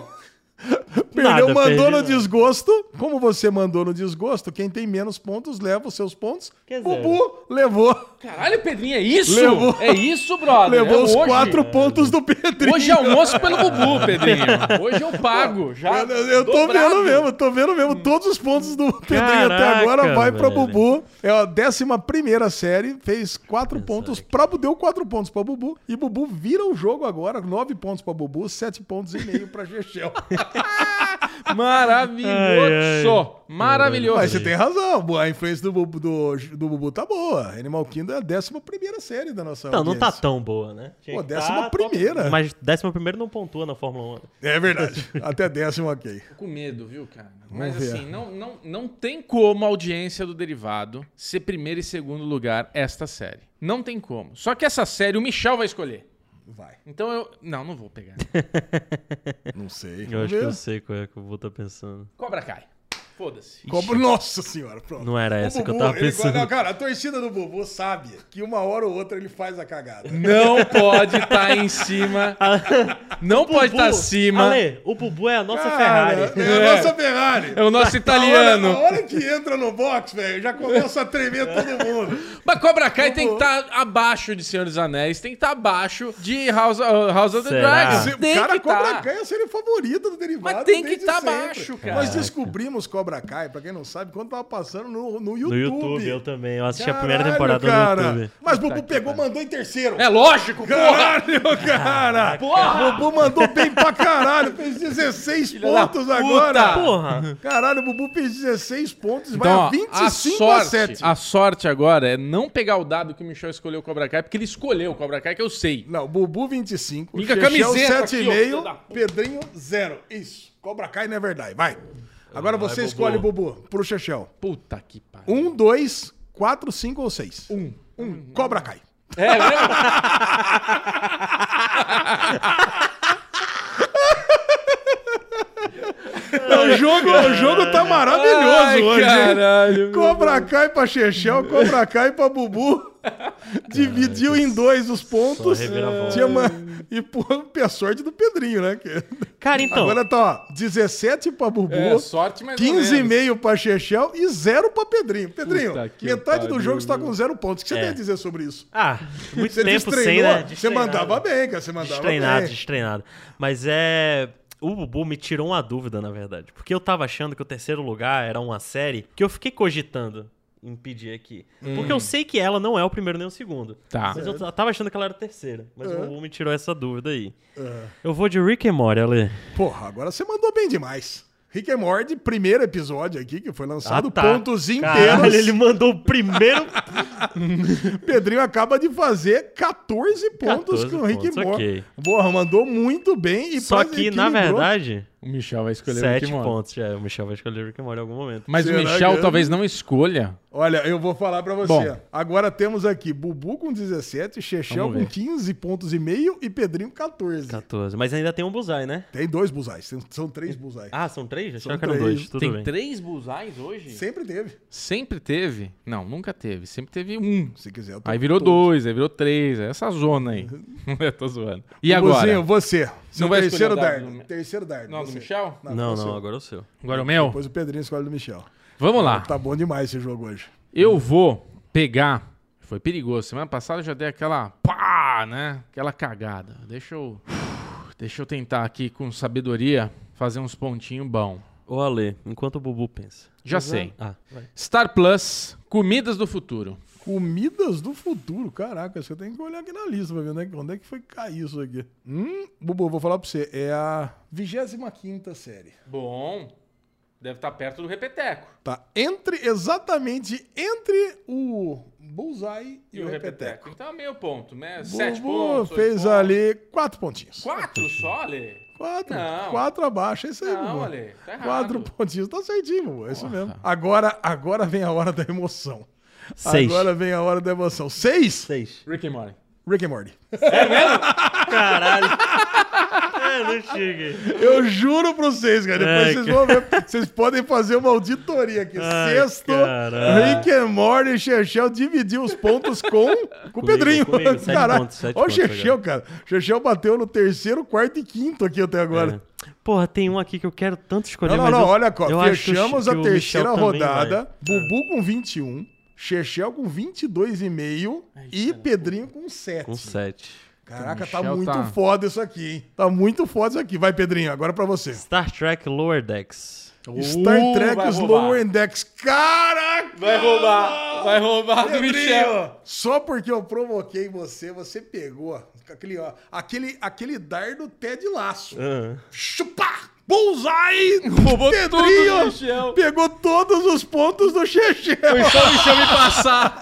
[SPEAKER 2] Perdeu,
[SPEAKER 4] Nada,
[SPEAKER 2] mandou
[SPEAKER 4] perdi
[SPEAKER 2] no
[SPEAKER 4] nada.
[SPEAKER 2] desgosto. Como você mandou no desgosto, quem tem menos pontos leva os seus pontos.
[SPEAKER 4] Quer dizer-
[SPEAKER 2] Bubu levou.
[SPEAKER 1] Caralho, Pedrinho, é isso?
[SPEAKER 2] Levou-
[SPEAKER 1] É isso, brother.
[SPEAKER 2] levou
[SPEAKER 1] é
[SPEAKER 2] os
[SPEAKER 1] hoje.
[SPEAKER 2] quatro pontos do Pedrinho.
[SPEAKER 1] Hoje é almoço pelo Bubu, Pedrinho. Hoje eu pago. [laughs] Já
[SPEAKER 2] Eu, eu tô
[SPEAKER 1] dobrado.
[SPEAKER 2] vendo mesmo, tô vendo mesmo. Todos os pontos do Pedrinho até
[SPEAKER 4] Caraca,
[SPEAKER 2] agora vai pra
[SPEAKER 4] velho.
[SPEAKER 2] Bubu. É a décima primeira série, fez quatro pontos pra deu quatro pontos pra Bubu. E Bubu vira o jogo agora, nove pontos pra Bubu, sete pontos e meio pra Chechel. [laughs]
[SPEAKER 1] Maravilhoso. Maravilhoso.
[SPEAKER 2] Mas você tem razão, a influência do Bubu, do, do Bubu tá boa. Animal Kingdom é a décima primeira série da nossa
[SPEAKER 4] Não, não tá tão boa, né? Tinha
[SPEAKER 2] Pô,
[SPEAKER 4] que
[SPEAKER 2] décima
[SPEAKER 4] tá top-
[SPEAKER 2] primeira.
[SPEAKER 4] Mas décima primeira não pontua na Fórmula 1.
[SPEAKER 2] É verdade, [laughs] até décima ok.
[SPEAKER 1] Tô com medo, viu, cara? Mas
[SPEAKER 2] ver.
[SPEAKER 1] assim, não, não, não tem como a audiência do Derivado ser primeiro e segundo lugar esta série. Não tem como. Só que essa série o Michel vai escolher.
[SPEAKER 2] Vai,
[SPEAKER 1] Então eu. Não, não vou pegar.
[SPEAKER 2] não sei.
[SPEAKER 4] Eu acho que
[SPEAKER 2] ver.
[SPEAKER 4] eu sei qual é que o Bubu tá pensando.
[SPEAKER 1] Cobra cai. Foda-se.
[SPEAKER 2] Como- Nossa senhora, pronto.
[SPEAKER 4] Não era essa que eu
[SPEAKER 2] Bubu,
[SPEAKER 4] tava
[SPEAKER 2] ele-
[SPEAKER 4] pensando.
[SPEAKER 2] não, cara, a torcida do Bubu sabe que uma hora ou outra ele faz a cagada.
[SPEAKER 1] Não pode estar em cima. [laughs] Não pode estar acima.
[SPEAKER 4] Ale, o Bubu é a nossa
[SPEAKER 2] Cara,
[SPEAKER 4] Ferrari.
[SPEAKER 2] É a nossa Ferrari.
[SPEAKER 1] É o nosso
[SPEAKER 2] A hora,
[SPEAKER 1] italiano.
[SPEAKER 2] a hora que entra no box, velho, já começa a tremer todo mundo.
[SPEAKER 1] Mas Cobra Kai tem que estar abaixo de Senhor dos Anéis, tem que estar abaixo de House, uh, House of the
[SPEAKER 4] Será?
[SPEAKER 1] Dragons.
[SPEAKER 2] Se-
[SPEAKER 1] Tem
[SPEAKER 2] cara,
[SPEAKER 1] que
[SPEAKER 2] Cobra
[SPEAKER 1] tá.
[SPEAKER 2] Kai é a série favorita do derivado.
[SPEAKER 1] Mas tem que
[SPEAKER 2] desde
[SPEAKER 1] tá abaixo, cara.
[SPEAKER 2] Nós descobrimos Cobra Kai, pra quem não sabe, quando tava passando no, no YouTube.
[SPEAKER 4] No YouTube, eu também. Eu assisti a primeira
[SPEAKER 2] Caralho,
[SPEAKER 4] temporada
[SPEAKER 2] cara.
[SPEAKER 4] no YouTube.
[SPEAKER 2] Mas o Bubu pegou, mandou em terceiro.
[SPEAKER 1] É lógico, porra!
[SPEAKER 2] Caralho, [laughs] cara!
[SPEAKER 1] Porra!
[SPEAKER 2] O Bubu mandou bem pra caralho, fez 16
[SPEAKER 1] Filha
[SPEAKER 2] pontos agora.
[SPEAKER 4] Porra!
[SPEAKER 2] Caralho, o Bubu fez 16 pontos, vai
[SPEAKER 1] Então,
[SPEAKER 2] a
[SPEAKER 1] ó,
[SPEAKER 2] 25
[SPEAKER 1] a
[SPEAKER 2] a,
[SPEAKER 1] sorte,
[SPEAKER 2] 7.
[SPEAKER 1] a sorte agora é não pegar o dado que o Michel escolheu o Cobra Kai, porque ele escolheu o Cobra Kai, que eu sei.
[SPEAKER 2] Não, Bubu 25,
[SPEAKER 1] Fica a
[SPEAKER 2] Chechel
[SPEAKER 1] camiseta aqui, ó, filho da
[SPEAKER 2] 7,5,
[SPEAKER 1] puta.
[SPEAKER 2] Pedrinho 0. Isso, Cobra Kai não é verdade, vai. Agora
[SPEAKER 4] Vai,
[SPEAKER 2] você escolhe, Bubu, pro Chechel.
[SPEAKER 1] Puta que pariu.
[SPEAKER 2] 1, 2, 4, 5 ou 6? 1. 1, Cobra Kai.
[SPEAKER 1] É mesmo? [laughs] [laughs]
[SPEAKER 2] o, jogo, o jogo tá maravilhoso
[SPEAKER 1] Ai,
[SPEAKER 2] hoje,
[SPEAKER 1] caralho.
[SPEAKER 2] Cobra Kai pra Chechel, Cobra Kai pra Bubu. [laughs] Dividiu em dois os pontos. Tinha uma... E pô, a sorte do Pedrinho, né? Que-
[SPEAKER 4] Cara, então.
[SPEAKER 2] Agora tá, ó, 17 pra Bubu,
[SPEAKER 1] É, sorte, mas não
[SPEAKER 2] 15,5 pra Chechel e 0 pra Pedrinho. Pedrinho,
[SPEAKER 1] Puta
[SPEAKER 2] metade do jogo está com zero pontos. O que você
[SPEAKER 4] É.
[SPEAKER 2] tem a dizer sobre isso?
[SPEAKER 4] Ah, muito
[SPEAKER 2] Você
[SPEAKER 4] tempo sem, né?
[SPEAKER 2] Você
[SPEAKER 4] Destreinado.
[SPEAKER 2] mandava bem, cara. Você mandava
[SPEAKER 4] Destreinado,
[SPEAKER 2] bem.
[SPEAKER 4] destreinado. Mas é. O Bubu me tirou uma dúvida, na verdade. Porque eu tava achando que o terceiro lugar era uma série que eu fiquei cogitando em pedir aqui. Porque eu sei que ela não é o primeiro nem o segundo.
[SPEAKER 1] Tá.
[SPEAKER 4] Mas eu tava achando que ela era a terceira. Mas
[SPEAKER 2] É.
[SPEAKER 4] o Bubu me tirou essa dúvida aí. Eu vou de Rick and Morty, Ale.
[SPEAKER 2] Porra, agora você mandou bem demais. Rick and Morty, primeiro episódio aqui, que foi lançado,
[SPEAKER 4] Ah, tá.
[SPEAKER 2] pontos
[SPEAKER 4] Caralho,
[SPEAKER 2] inteiros.
[SPEAKER 4] ele mandou o primeiro. [laughs]
[SPEAKER 2] Pedrinho acaba de fazer 14 pontos
[SPEAKER 4] 14
[SPEAKER 2] com o Rick and Morty.
[SPEAKER 4] ok.
[SPEAKER 2] Porra, mandou muito bem. E
[SPEAKER 4] Só que, na
[SPEAKER 2] equilibrou.
[SPEAKER 4] verdade,
[SPEAKER 1] O Michel vai escolher o Rick
[SPEAKER 4] sete
[SPEAKER 1] Morty.
[SPEAKER 4] pontos. Já, o Michel vai escolher o Rick and Morty em algum momento.
[SPEAKER 1] Mas
[SPEAKER 2] Será
[SPEAKER 1] o Michel
[SPEAKER 2] que-
[SPEAKER 1] talvez não escolha.
[SPEAKER 2] Olha, eu vou falar pra você.
[SPEAKER 1] Bom.
[SPEAKER 2] Agora temos aqui Bubu com 17, Chechel com
[SPEAKER 1] ver.
[SPEAKER 2] 15 pontos e meio e Pedrinho 14.
[SPEAKER 4] 14. Mas ainda tem um Bullseye, né?
[SPEAKER 2] Tem dois busais, tem- são três busais.
[SPEAKER 4] Ah, são três?
[SPEAKER 2] São
[SPEAKER 4] Achava que eram
[SPEAKER 2] três.
[SPEAKER 4] dois. Tudo
[SPEAKER 1] Tem
[SPEAKER 4] bem.
[SPEAKER 1] três bullseyes hoje?
[SPEAKER 2] Sempre teve.
[SPEAKER 1] Sempre teve? Não, nunca teve. Sempre teve um.
[SPEAKER 2] Se quiser, eu tô
[SPEAKER 1] Aí virou
[SPEAKER 2] todos.
[SPEAKER 1] dois, aí virou três. É essa zona aí. [laughs] [laughs] Eu tô zoando. E
[SPEAKER 2] Bubuzinho,
[SPEAKER 1] agora?
[SPEAKER 2] você. Seu
[SPEAKER 1] vai
[SPEAKER 2] terceiro
[SPEAKER 1] o
[SPEAKER 2] dardo.
[SPEAKER 1] do-
[SPEAKER 2] Terceiro dardo.
[SPEAKER 1] Não, do. Michel?
[SPEAKER 4] Não,
[SPEAKER 2] você.
[SPEAKER 4] não, agora é o seu.
[SPEAKER 1] Agora o meu?
[SPEAKER 2] Depois o Pedrinho escolhe do Michel.
[SPEAKER 1] Vamos lá.
[SPEAKER 2] Tá bom demais esse jogo hoje.
[SPEAKER 1] Eu vou pegar. Foi perigoso. Semana passada eu já dei aquela pá, né? Aquela cagada. Deixa eu. Deixa eu tentar aqui com sabedoria fazer uns pontinhos bom.
[SPEAKER 4] Ô, Ale, enquanto o Bubu pensa.
[SPEAKER 1] Já sei.
[SPEAKER 4] Ah.
[SPEAKER 1] Star Plus, comidas do futuro.
[SPEAKER 2] Comidas do futuro. Caraca, você tem que olhar aqui na lista pra ver onde é que- onde é que foi cair isso aqui. Hum, Bubu, vou falar pra você. É a 25 série.
[SPEAKER 1] Bom. Deve estar perto do repeteco.
[SPEAKER 2] Tá entre, exatamente entre o Bullseye e,
[SPEAKER 1] E
[SPEAKER 2] o,
[SPEAKER 1] o
[SPEAKER 2] Repeteco.
[SPEAKER 1] repeteco. Então é meio ponto, né? Sete
[SPEAKER 2] Bubu
[SPEAKER 1] pontos. oito
[SPEAKER 2] fez
[SPEAKER 1] pontos.
[SPEAKER 2] ali quatro pontinhos.
[SPEAKER 1] Quatro só, Ale?
[SPEAKER 2] Quatro.
[SPEAKER 1] Não.
[SPEAKER 2] Quatro abaixo, é isso aí,
[SPEAKER 1] Não,
[SPEAKER 2] Bubu.
[SPEAKER 1] Ale, tá errado.
[SPEAKER 2] Quatro pontinhos, tá certinho, Bubu. É isso mesmo. Agora, agora vem a hora da emoção.
[SPEAKER 4] Seis.
[SPEAKER 2] Agora vem a hora da emoção. Seis?
[SPEAKER 4] Seis.
[SPEAKER 1] Rick and Morty.
[SPEAKER 2] Rick and Morty. [laughs]
[SPEAKER 4] Caralho. É, [laughs] não cheguei.
[SPEAKER 2] Eu juro pra vocês, cara. Depois
[SPEAKER 4] Ai,
[SPEAKER 2] vocês vão ver. Vocês podem fazer uma auditoria aqui.
[SPEAKER 4] Ai,
[SPEAKER 2] Sexto,
[SPEAKER 4] caralho.
[SPEAKER 2] Rick and Morty e Chechel dividiu os pontos com, com o Pedrinho.
[SPEAKER 4] comigo.
[SPEAKER 2] Caralho.
[SPEAKER 4] pontos,
[SPEAKER 2] Olha o Chechel, cara. Chechel bateu no terceiro, quarto e quinto aqui até agora.
[SPEAKER 4] É. Porra, tem um aqui que eu quero tanto escolher,
[SPEAKER 2] Não, não, não.
[SPEAKER 4] eu,
[SPEAKER 2] Olha,
[SPEAKER 4] eu
[SPEAKER 2] fechamos a terceira
[SPEAKER 4] também
[SPEAKER 2] rodada.
[SPEAKER 4] vai.
[SPEAKER 2] Bubu com 21, Chechel com 22,5 e Pedrinho com 7.
[SPEAKER 4] Com sete.
[SPEAKER 2] Caraca, tá muito
[SPEAKER 1] tá-
[SPEAKER 2] foda isso aqui, hein? Tá muito foda isso aqui. Vai, Pedrinho, agora pra você.
[SPEAKER 4] Star Trek Lower Decks.
[SPEAKER 2] Star
[SPEAKER 1] Uh,
[SPEAKER 2] Trek
[SPEAKER 1] roubar.
[SPEAKER 2] Index. Caraca!
[SPEAKER 1] Vai roubar. Vai roubar do Michel.
[SPEAKER 2] Pedrinho, só porque eu provoquei você, você pegou aquele, ó, aquele, aquele dardo pé de laço.
[SPEAKER 4] Ah.
[SPEAKER 2] Chupa! Bullseye!
[SPEAKER 1] Roubou
[SPEAKER 2] Pedrinho pegou todos os pontos do Chechel.
[SPEAKER 1] Foi só o Michel me passar.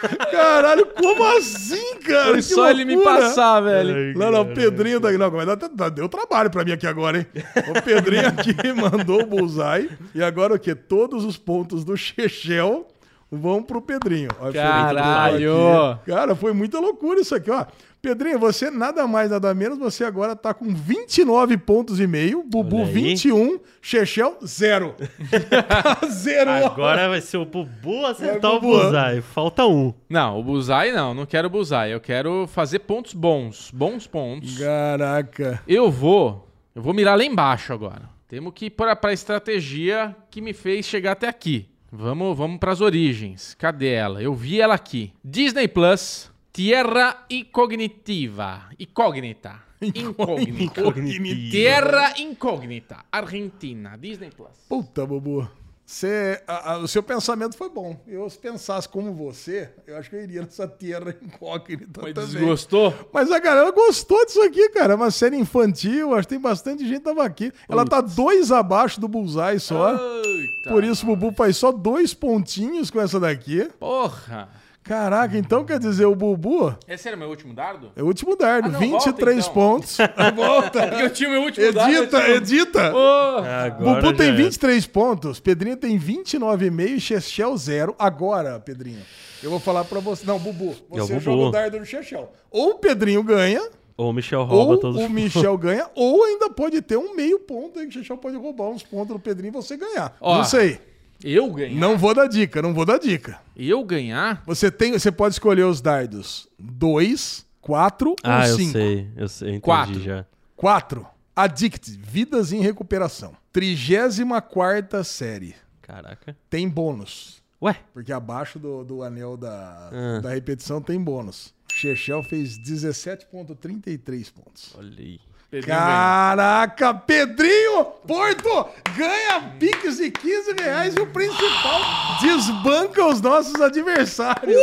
[SPEAKER 1] [laughs]
[SPEAKER 2] Caralho, como assim, cara?
[SPEAKER 1] Foi
[SPEAKER 2] Que
[SPEAKER 1] só ele me
[SPEAKER 2] loucura.
[SPEAKER 1] passar, velho.
[SPEAKER 4] Ai,
[SPEAKER 2] Não, não, o. Pedrinho daqui. Não, mas deu trabalho pra mim aqui agora, hein? O Pedrinho aqui [laughs] mandou o bullseye. E agora o quê? Todos os pontos do Chechel vão pro Pedrinho.
[SPEAKER 1] Caralho.
[SPEAKER 2] Cara, foi muita loucura isso aqui, ó. Pedrinho, você nada mais, nada menos, você agora tá com 29 pontos e meio, Bubu
[SPEAKER 4] Olha aí.
[SPEAKER 2] 21, Chechel zero. [laughs] Tá zero.
[SPEAKER 4] Agora vai ser o Bubu acertar
[SPEAKER 2] Vai,
[SPEAKER 4] o. Bullseye. Falta um.
[SPEAKER 1] Não, o Bullseye não. Não quero Bullseye. Eu quero fazer pontos bons. Bons pontos.
[SPEAKER 2] Caraca.
[SPEAKER 1] Eu vou... Eu vou mirar lá embaixo agora. Temos que ir para a estratégia que me fez chegar até aqui. Vamos, vamos para as origens. Cadê ela? Eu vi ela aqui. Disney Plus, Tierra Incognitiva. Incógnita. Incógnita.
[SPEAKER 4] Incognitiva.
[SPEAKER 1] Terra Incógnita. Argentina. Disney Plus.
[SPEAKER 2] Puta, Bubu. Você, a- a- o seu pensamento foi bom. Eu, se pensasse como você, eu acho que eu iria nessa terra incógnita
[SPEAKER 1] Mas
[SPEAKER 2] também.
[SPEAKER 1] desgostou?
[SPEAKER 2] Mas a galera gostou disso aqui, cara. É uma série infantil, acho que tem bastante gente que tava aqui. Ela tá dois abaixo do Bullseye só.
[SPEAKER 1] Eita.
[SPEAKER 2] Por isso o Bubu faz só dois pontinhos com essa daqui.
[SPEAKER 1] Porra.
[SPEAKER 2] Caraca, então quer dizer, o Bubu
[SPEAKER 1] Esse era meu último dardo?
[SPEAKER 2] é o último dardo.
[SPEAKER 1] Ah, não,
[SPEAKER 2] 23
[SPEAKER 1] volta, então.
[SPEAKER 2] pontos. [laughs] Volta.
[SPEAKER 1] Porque eu tinha o meu último dardo.
[SPEAKER 2] Edita,
[SPEAKER 1] tinha-
[SPEAKER 2] edita.
[SPEAKER 4] Agora
[SPEAKER 2] Bubu tem
[SPEAKER 4] já é.
[SPEAKER 2] 23 pontos, Pedrinho tem 29,5 e Chechel 0. Agora, Pedrinho, eu vou falar pra você. Não, Bubu,
[SPEAKER 4] É o
[SPEAKER 2] você
[SPEAKER 4] Bubu.
[SPEAKER 2] joga o dardo no Chechel. Ou o Pedrinho ganha,
[SPEAKER 4] Ou o Michel rouba
[SPEAKER 2] ou
[SPEAKER 4] todos
[SPEAKER 2] o
[SPEAKER 4] os
[SPEAKER 2] Michel [laughs] ganha, ou ainda pode ter um meio ponto aí que o Chechel pode roubar uns pontos do Pedrinho e você ganhar.
[SPEAKER 1] Ó.
[SPEAKER 2] Não sei.
[SPEAKER 1] Eu ganhar?
[SPEAKER 2] Não vou dar dica, não vou dar dica.
[SPEAKER 1] Eu ganhar?
[SPEAKER 2] Você, tem, você pode escolher os dardos 2, 4
[SPEAKER 4] Ah,
[SPEAKER 2] ou
[SPEAKER 4] eu
[SPEAKER 2] 5.
[SPEAKER 4] sei. Eu sei, entendi
[SPEAKER 1] Quatro.
[SPEAKER 4] já.
[SPEAKER 2] 4. Addict, Vidas em Recuperação. 34 série.
[SPEAKER 4] Caraca.
[SPEAKER 2] Tem bônus.
[SPEAKER 4] Ué,
[SPEAKER 2] Porque abaixo do, do anel da,
[SPEAKER 4] Ah.
[SPEAKER 2] da repetição tem bônus. Chechel fez 17,33 pontos.
[SPEAKER 4] olha aí.
[SPEAKER 1] Pedrinho ganha.
[SPEAKER 2] Caraca, Pedrinho Porto ganha piques de 15 reais e o principal desbanca os nossos adversários.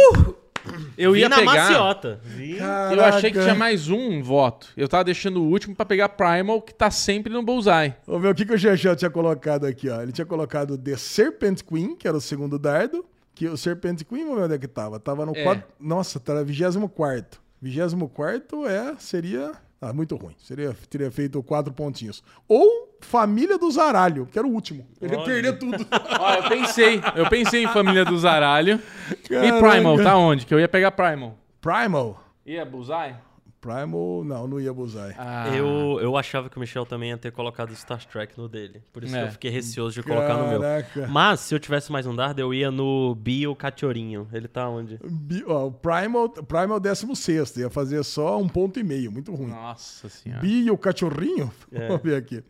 [SPEAKER 1] Eu
[SPEAKER 4] Vi
[SPEAKER 1] ia
[SPEAKER 4] na
[SPEAKER 1] pegar.
[SPEAKER 4] maciota.
[SPEAKER 1] Eu achei que tinha mais um voto. Eu tava deixando o último pra pegar Primal, que tá sempre no bullseye.
[SPEAKER 2] Vamos ver o que, que o Chechel tinha colocado aqui, ó. Ele tinha colocado The Serpent Queen, que era o segundo dardo. Que o Serpent Queen, vamos ver onde é que tava. Tava no
[SPEAKER 1] É.
[SPEAKER 2] quadro... Nossa, tá 24. 24 é, seria... Ah, muito ruim. Seria, teria feito quatro pontinhos. Ou Família do Zaralho, que era o último. Ele ia perder tudo. [laughs]
[SPEAKER 1] Ó, eu pensei. Eu pensei em Família do Zaralho. E
[SPEAKER 2] Caraca.
[SPEAKER 1] Primal, tá onde? Que eu ia pegar Primal.
[SPEAKER 2] Primal.
[SPEAKER 1] Ia bullseye?
[SPEAKER 2] Primal, não, não ia bullseye.
[SPEAKER 1] Ah.
[SPEAKER 4] Eu, eu achava que o Michel também ia ter colocado Star Trek no dele. Por isso
[SPEAKER 1] É.
[SPEAKER 4] que eu fiquei receoso de colocar no meu.
[SPEAKER 2] Caraca.
[SPEAKER 4] Mas, se eu tivesse mais um dardo, eu ia no Bio Cachorrinho. Ele tá onde?
[SPEAKER 2] Bi- ó, o Primal, Primal 16 ia fazer só um ponto e meio, muito ruim.
[SPEAKER 1] Nossa senhora.
[SPEAKER 2] Bi e o cachorrinho?
[SPEAKER 4] É. [laughs]
[SPEAKER 2] Vamos ver aqui.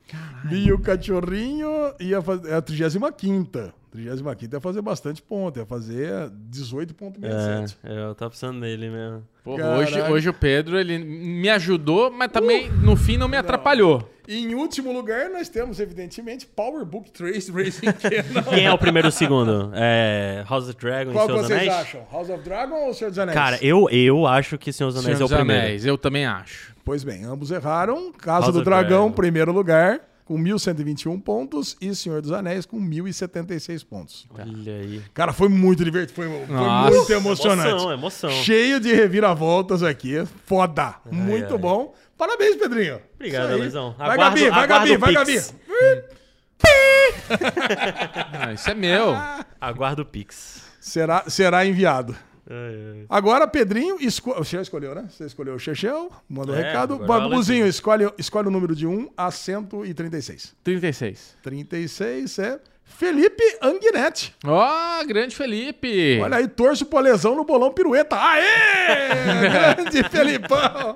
[SPEAKER 2] Bi e o cachorrinho ia fazer. É a 35. 35 ia fazer bastante ponto, ia fazer 18,67.
[SPEAKER 4] É, eu tava pensando nele mesmo.
[SPEAKER 1] Pô, hoje, hoje o Pedro, ele me ajudou, mas também, no fim, não me atrapalhou.
[SPEAKER 2] E em último lugar, nós temos, evidentemente, Power Book Trace Racing Cannon. [laughs]
[SPEAKER 4] Quem é o primeiro e o segundo? É House of Dragon
[SPEAKER 2] Qual
[SPEAKER 4] e Senhor dos
[SPEAKER 2] vocês
[SPEAKER 4] Anéis?
[SPEAKER 2] acham? House of Dragon ou Senhor dos Anéis?
[SPEAKER 4] Cara, eu, eu acho que Senhor dos Anéis
[SPEAKER 1] Senhor
[SPEAKER 4] é o primeiro.
[SPEAKER 1] Anéis, eu também acho.
[SPEAKER 2] Pois bem, ambos erraram. Casa
[SPEAKER 4] House
[SPEAKER 2] do Dragão,
[SPEAKER 4] Dragon.
[SPEAKER 2] primeiro lugar, com 1.121 pontos. E Senhor dos Anéis, com 1.076 pontos.
[SPEAKER 4] Olha aí.
[SPEAKER 2] Cara, foi muito divertido. Foi, foi muito emocionante.
[SPEAKER 4] Emoção, emoção.
[SPEAKER 2] Cheio de reviravoltas aqui. Foda. muito
[SPEAKER 4] ai.
[SPEAKER 2] bom. Parabéns, Pedrinho.
[SPEAKER 4] Obrigado. Luizão.
[SPEAKER 2] Vai,
[SPEAKER 4] Aguardo-
[SPEAKER 2] Gabi, vai, Gabi, vai, Gabi. [laughs]
[SPEAKER 1] Ah, isso é meu. [laughs]
[SPEAKER 4] Aguardo o Pix.
[SPEAKER 2] Será, será enviado.
[SPEAKER 4] Ai, ai.
[SPEAKER 2] Agora, Pedrinho, esco... você já escolheu, né? Você escolheu o Chechel, mandou o
[SPEAKER 4] É,
[SPEAKER 2] recado.
[SPEAKER 4] é o
[SPEAKER 2] Babuzinho, escolhe, escolhe o número de 1 a 136.
[SPEAKER 1] 36.
[SPEAKER 2] 36 é Felipe Anguinetti.
[SPEAKER 1] Ó, grande Felipe.
[SPEAKER 2] Olha aí, torço pro lesão no bolão pirueta. Aê! [laughs] Grande Felipão!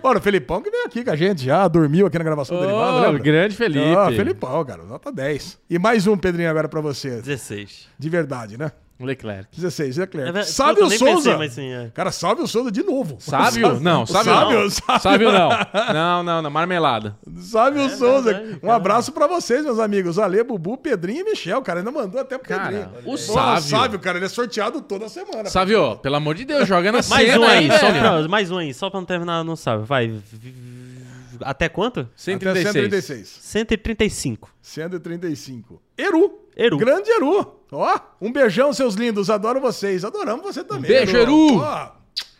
[SPEAKER 2] Bora, o Felipão que veio aqui com a gente já, dormiu aqui na gravação do
[SPEAKER 1] Ô,
[SPEAKER 2] Derivado, lembra?
[SPEAKER 1] grande Felipe.
[SPEAKER 2] Ah, Felipão, cara, nota 10. E mais um, Pedrinho, agora pra você.
[SPEAKER 4] 16.
[SPEAKER 2] De verdade, né?
[SPEAKER 1] Leclerc.
[SPEAKER 2] 16, Leclerc.
[SPEAKER 4] É
[SPEAKER 2] o
[SPEAKER 4] pensei,
[SPEAKER 2] Souza!
[SPEAKER 4] mas sim, é.
[SPEAKER 2] Cara, salve o Souza de novo. [laughs]
[SPEAKER 1] Sábio? Não, sábio
[SPEAKER 2] Sábio,
[SPEAKER 1] não.
[SPEAKER 2] sábio.
[SPEAKER 1] Sábio não. Não, não, não. Marmelada.
[SPEAKER 2] Salve o Souza.
[SPEAKER 4] verdade,
[SPEAKER 2] um
[SPEAKER 4] cara.
[SPEAKER 2] abraço pra vocês, meus amigos. Ale, Bubu, Pedrinho e Michel. Cara, ainda mandou até pro
[SPEAKER 1] Cara,
[SPEAKER 2] Pedrinho.
[SPEAKER 1] o
[SPEAKER 2] Pô,
[SPEAKER 1] Sábio.
[SPEAKER 2] Sábio, cara, ele é sorteado toda semana.
[SPEAKER 1] Sábio, pelo amor de Deus, joga na [laughs]
[SPEAKER 4] Mais
[SPEAKER 1] cena
[SPEAKER 4] um aí, só
[SPEAKER 1] velho.
[SPEAKER 4] pra, mais um aí, só pra não terminar, não sabe. Vai. Até quanto?
[SPEAKER 2] Até
[SPEAKER 1] 136.
[SPEAKER 2] 136.
[SPEAKER 4] 135.
[SPEAKER 2] 135. Eru.
[SPEAKER 4] Eru.
[SPEAKER 2] Grande Eru. Ó, um beijão, seus lindos. Adoro vocês. Adoramos você também.
[SPEAKER 1] beijo, Eru.
[SPEAKER 2] Ó,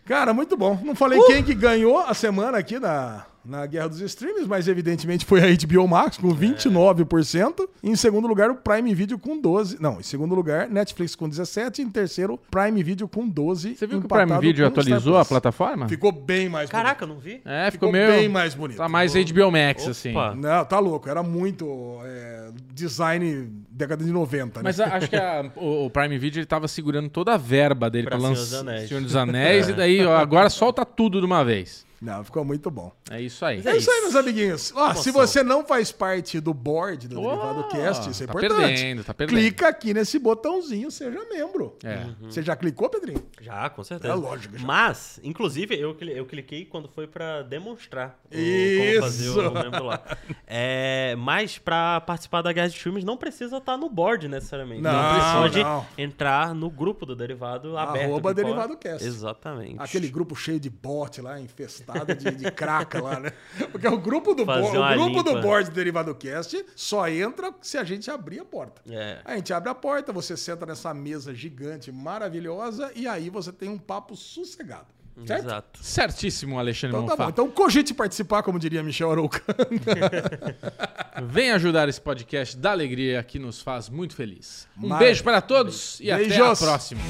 [SPEAKER 2] cara, muito bom. Não falei
[SPEAKER 1] Uh.
[SPEAKER 2] quem que ganhou a semana aqui na, na Guerra dos Streams, mas evidentemente foi a HBO Max com 29%. Em segundo lugar, o Prime Video com 12%. Não, em segundo lugar, Netflix com 17%. Em terceiro, Prime Video com 12%.
[SPEAKER 1] Você viu que o Prime Video atualizou a plataforma?
[SPEAKER 2] Ficou bem mais
[SPEAKER 4] Caraca, eu não vi.
[SPEAKER 1] É, ficou,
[SPEAKER 2] Ficou
[SPEAKER 1] meio...
[SPEAKER 2] bem mais bonito.
[SPEAKER 1] Tá mais HBO Max, assim.
[SPEAKER 4] Opa.
[SPEAKER 2] Não, tá louco. Era muito é, design década de 90, né?
[SPEAKER 1] Mas a- acho que a- o, o Prime Video ele tava segurando toda a verba dele pra,
[SPEAKER 4] Pra Senhor dos
[SPEAKER 1] lançar
[SPEAKER 4] Anéis.
[SPEAKER 1] Senhor dos Anéis. [laughs] E daí, ó, agora solta tudo de uma vez.
[SPEAKER 2] Não, ficou muito bom.
[SPEAKER 1] É isso aí.
[SPEAKER 2] É isso aí, meus amiguinhos. Ó, se você não faz parte do board do Derivado Cast, isso é
[SPEAKER 1] tá
[SPEAKER 2] importante.
[SPEAKER 1] perdendo, tá perdendo.
[SPEAKER 2] Clica aqui nesse botãozinho, seja membro.
[SPEAKER 1] É.
[SPEAKER 2] Você já clicou, Pedrinho?
[SPEAKER 4] Já, com certeza.
[SPEAKER 2] É lógico, já.
[SPEAKER 4] Mas, inclusive, eu, eu cliquei quando foi pra demonstrar o-
[SPEAKER 2] Isso.
[SPEAKER 4] como fazer o membro lá. É, mas pra participar da Guerra de Filmes não precisa estar no board necessariamente.
[SPEAKER 2] Não,
[SPEAKER 4] Você pode
[SPEAKER 2] não.
[SPEAKER 4] entrar no grupo do Derivado aberto.
[SPEAKER 2] Arroba Derivado Cast.
[SPEAKER 4] Exatamente.
[SPEAKER 2] Aquele grupo cheio de bot lá, infestado de, de craca lá, né? [laughs] Porque o grupo do, bo- o grupo do board do Derivado Cast só entra se a gente abrir a porta.
[SPEAKER 4] É.
[SPEAKER 2] A gente abre a porta, você senta nessa mesa gigante, maravilhosa, e aí você tem um papo sossegado. Certo?
[SPEAKER 4] Exato.
[SPEAKER 1] Certíssimo, Alexandre
[SPEAKER 2] Então tá bom. Então cogite participar, como diria Michel Arouca. [laughs]
[SPEAKER 1] Vem ajudar esse podcast da alegria que nos faz muito feliz. Um
[SPEAKER 2] Mar-
[SPEAKER 1] beijo para todos e até a próxima.